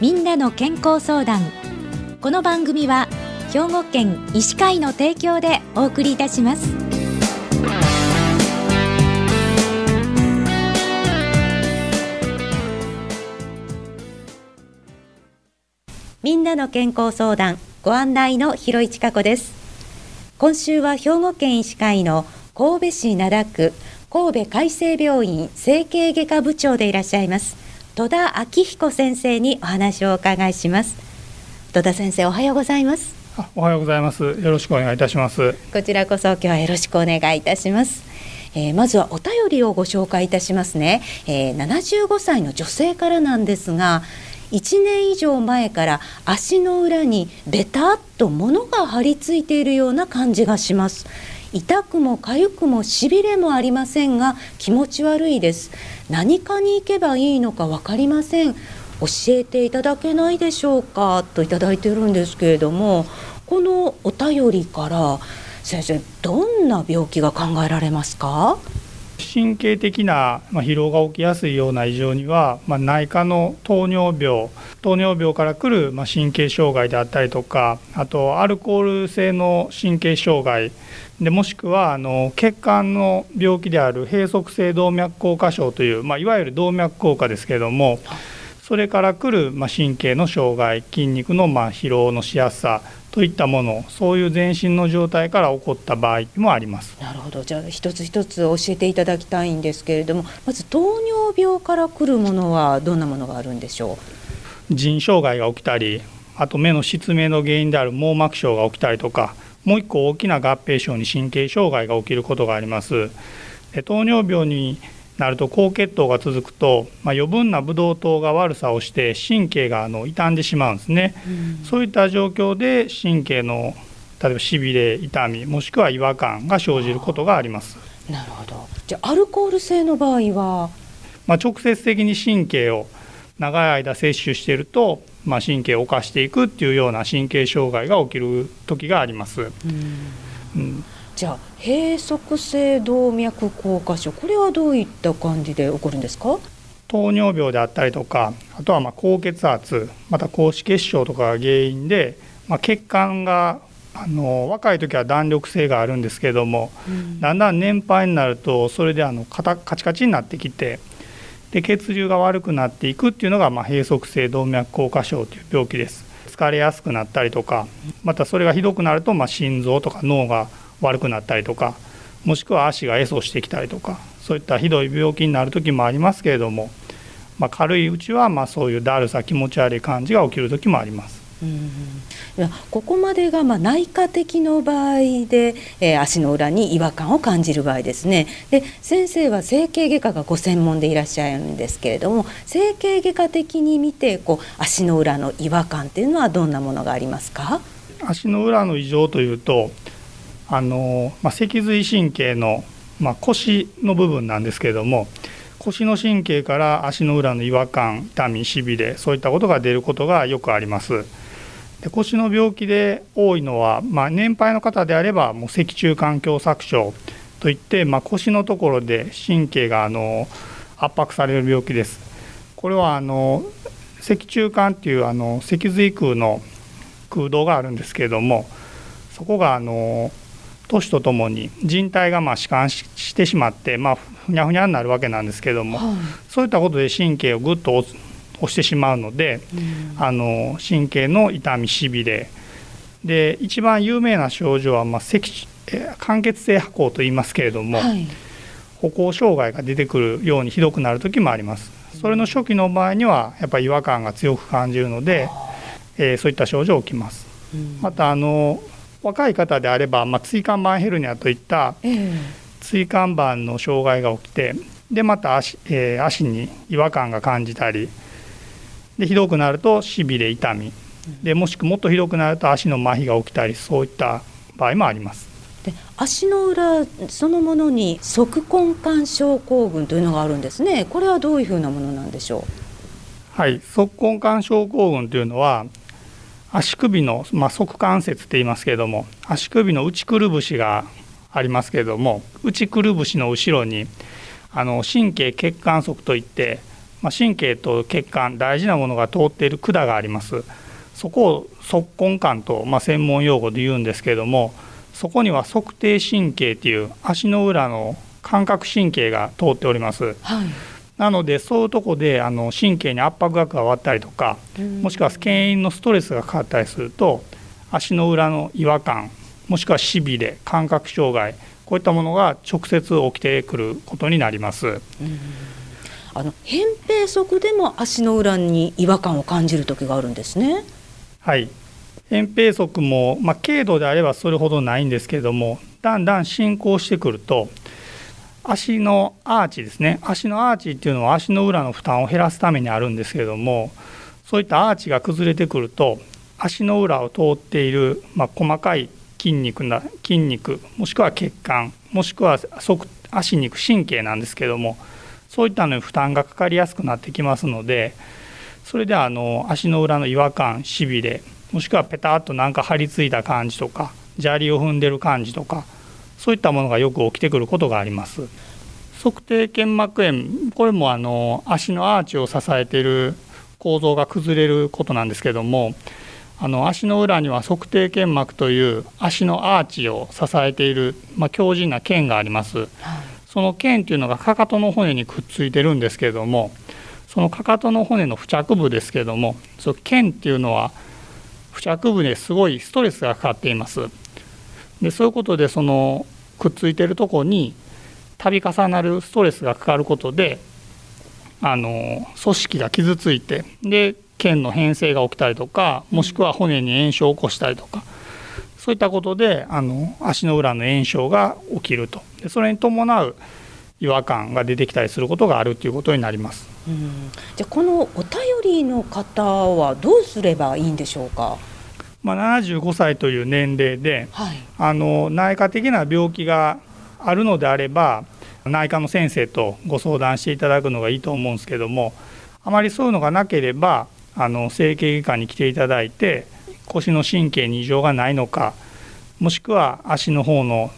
みんなの健康相談。この番組は兵庫県医師会の提供でお送りいたします。みんなの健康相談ご案内の広市加子です。今週は兵庫県医師会の神戸市灘区神戸海生病院整形外科部長でいらっしゃいます。戸田昭彦先生にお話をお伺いします。戸田先生おはようございます。おはようございます。よろしくお願いいたします。こちらこそ今日はよろしくお願いいたします。えー、まずはお便りをご紹介いたしますね、えー、75歳の女性からなんですが1年以上前から足の裏にベタっと物が張り付いているような感じがします痛くも痒くもしびれもありませんが気持ち悪いです。何かに行けばいいのか分かりません。教えていただけないでしょうか？といただいてるんですけれどもこのお便りから先生どんな病気が考えられますか？神経的な疲労が起きやすいような異常には、まあ、内科の糖尿病糖尿病からくる神経障害であったりとかあとアルコール性の神経障害でもしくはあの血管の病気である閉塞性動脈硬化症という、まあ、いわゆる動脈硬化ですけれどもそれから来るま神経の障害筋肉のま疲労のしやすさといったものそういう全身の状態から起こった場合もあります。なるほど。じゃあ一つ一つ教えていただきたいんですけれどもまず糖尿病から来るものはどんなものがあるんでしょう？腎障害が起きたりあと目の失明の原因である網膜症が起きたりとかもう一個大きな合併症に神経障害が起きることがあります。で糖尿病になると高血糖が続くと、まあ、余分なブドウ糖が悪さをして神経があの傷んでしまうんですね、うん、そういった状況で神経の例えばしびれ痛みもしくは違和感が生じることがあります。なるほど。じゃあアルコール性の場合は、まあ、直接的に神経を長い間摂取していると、まあ、神経を侵していくっていうような神経障害が起きる時があります。うん、うんじゃあ閉塞性動脈硬化症これはどういった感じで起こるんですか？糖尿病であったりとかあとはま高血圧また高脂血症とかが原因で、まあ、血管があの若い時は弾力性があるんですけれども、うん、だんだん年配になるとそれであのカチカチになってきてで血流が悪くなっていくっていうのが、まあ、閉塞性動脈硬化症という病気です。疲れやすくなったりとかまたそれがひどくなると、まあ、心臓とか脳が悪くなったりとかもしくは足が壊訴してきたりとかそういったひどい病気になる時もありますけれども、まあ、軽いうちはまそういうだるさ気持ち悪い感じが起きる時もあります。うんここまでがま内科的の場合で、えー、足の裏に違和感を感じる場合ですね。で先生は整形外科がご専門でいらっしゃるんですけれども整形外科的に見てこう足の裏の違和感っていうのはどんなものがありますか？足の裏の異常というとあの、まあ、脊髄神経の、まあ、腰の部分なんですけれども腰の神経から足の裏の違和感痛みしびれそういったことが出ることがよくあります。で腰の病気で多いのは、まあ、年配の方であればもう脊柱管狭窄症といって、まあ、腰のところで神経があの圧迫される病気です。これはあの脊柱管っていうあの脊髄空の空洞があるんですけれどもそこがあの年とともに人帯がまあ弛緩してしまって、まあ、ふにゃふにゃになるわけなんですけども、はい、そういったことで神経をぐっと押してしまうので、うん、あの神経の痛みしびれ。で一番有名な症状は、まあ、赤間欠性跛行と言いますけれども、はい、歩行障害が出てくるようにひどくなる時もあります。それの初期の場合にはやっぱり違和感が強く感じるので、えー、そういった症状起きます。うん、またあの若い方であれば、まあ、椎間板ヘルニアといった椎間板の障害が起きてでまた足,、えー、足に違和感が感じたりでひどくなるとしびれ痛みでもしくもっとひどくなると足の麻痺が起きたりそういった場合もあります。で足の裏そのものに側根管症候群というのがあるんですね。これはどういうふうなものなんでしょう？はい、側根管症候群というのは足首の、まあ、側関節って言いますけれども足首の内くるぶしがありますけれども内くるぶしの後ろにあの神経血管側といってまあ、神経と血管大事なものが通っている管があります。そこを足根管と、まあ、専門用語で言うんですけれどもそこには測定神経っていう足の裏の感覚神経が通っております、はい、なのでそういうとこであの神経に圧迫が加わったりとかもしくは牽引のストレスがかかったりすると足の裏の違和感もしくはしびれ感覚障害こういったものが直接起きてくることになります。あの扁平足でも足の裏に違和感を感じる時があるんですね。はい扁平足も、まあ、軽度であればそれほどないんですけれどもだんだん進行してくると足のアーチですね。足のアーチっていうのは足の裏の負担を減らすためにあるんですけれどもそういったアーチが崩れてくると足の裏を通っている、まあ、細かい筋肉な筋肉もしくは血管もしくは足肉神経なんですけどもそういったのに負担がかかりやすくなってきますのでそれであの足の裏の違和感しびれもしくはペタッとなんか張り付いた感じとか砂利を踏んでる感じとかそういったものがよく起きてくることがあります。測定腱膜炎これもあの足のアーチを支えている構造が崩れることなんですけどもあの足の裏には測定腱膜という足のアーチを支えている、まあ、強靭な腱があります、はい、その腱というのがかかとの骨にくっついてるんですけれどもそのかかとの骨の付着部ですけれどもその腱っていうのは付着部ですごいストレスがかかっていますでそういうことでそのくっついてるとこに度重なるストレスがかかることであの組織が傷ついてで腱の変性が起きたりとかもしくは骨に炎症を起こしたりとかそういったことであの足の裏の炎症が起きるとでそれに伴う違和感が出てきたりすることがあるということになります。うんじゃこのお便りの方はどうすればいいんでしょうか？まあ、75歳という年齢で、はい、あの内科的な病気があるのであれば内科の先生とご相談していただくのがいいと思うんですけどもあまりそういうのがなければあの整形外科に来ていただいて腰の神経に異常がないのかもしくは足の方の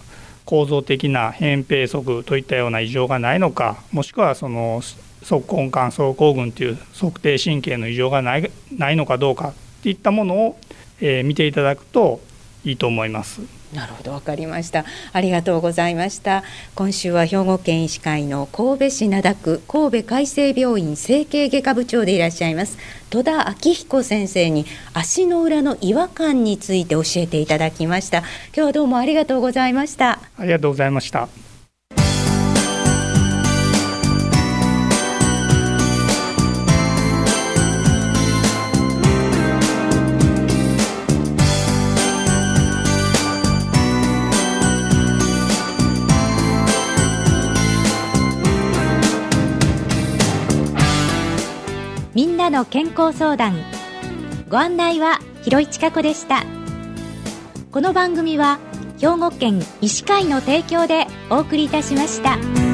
構造的な扁平足といったような異常がないのかもしくはその足根管走行群という測定神経の異常がないないのかどうかっていったものをえー、見ていただくといいと思います。なるほどわかりました。ありがとうございました。今週は兵庫県医師会の神戸市灘区神戸海生病院整形外科部長でいらっしゃいます戸田明彦先生に足の裏の違和感について教えていただきました。今日はどうもありがとうございました。ありがとうございましたの健康相談ご案内は広市加子でしたこの番組は兵庫県医師会の提供でお送りいたしました。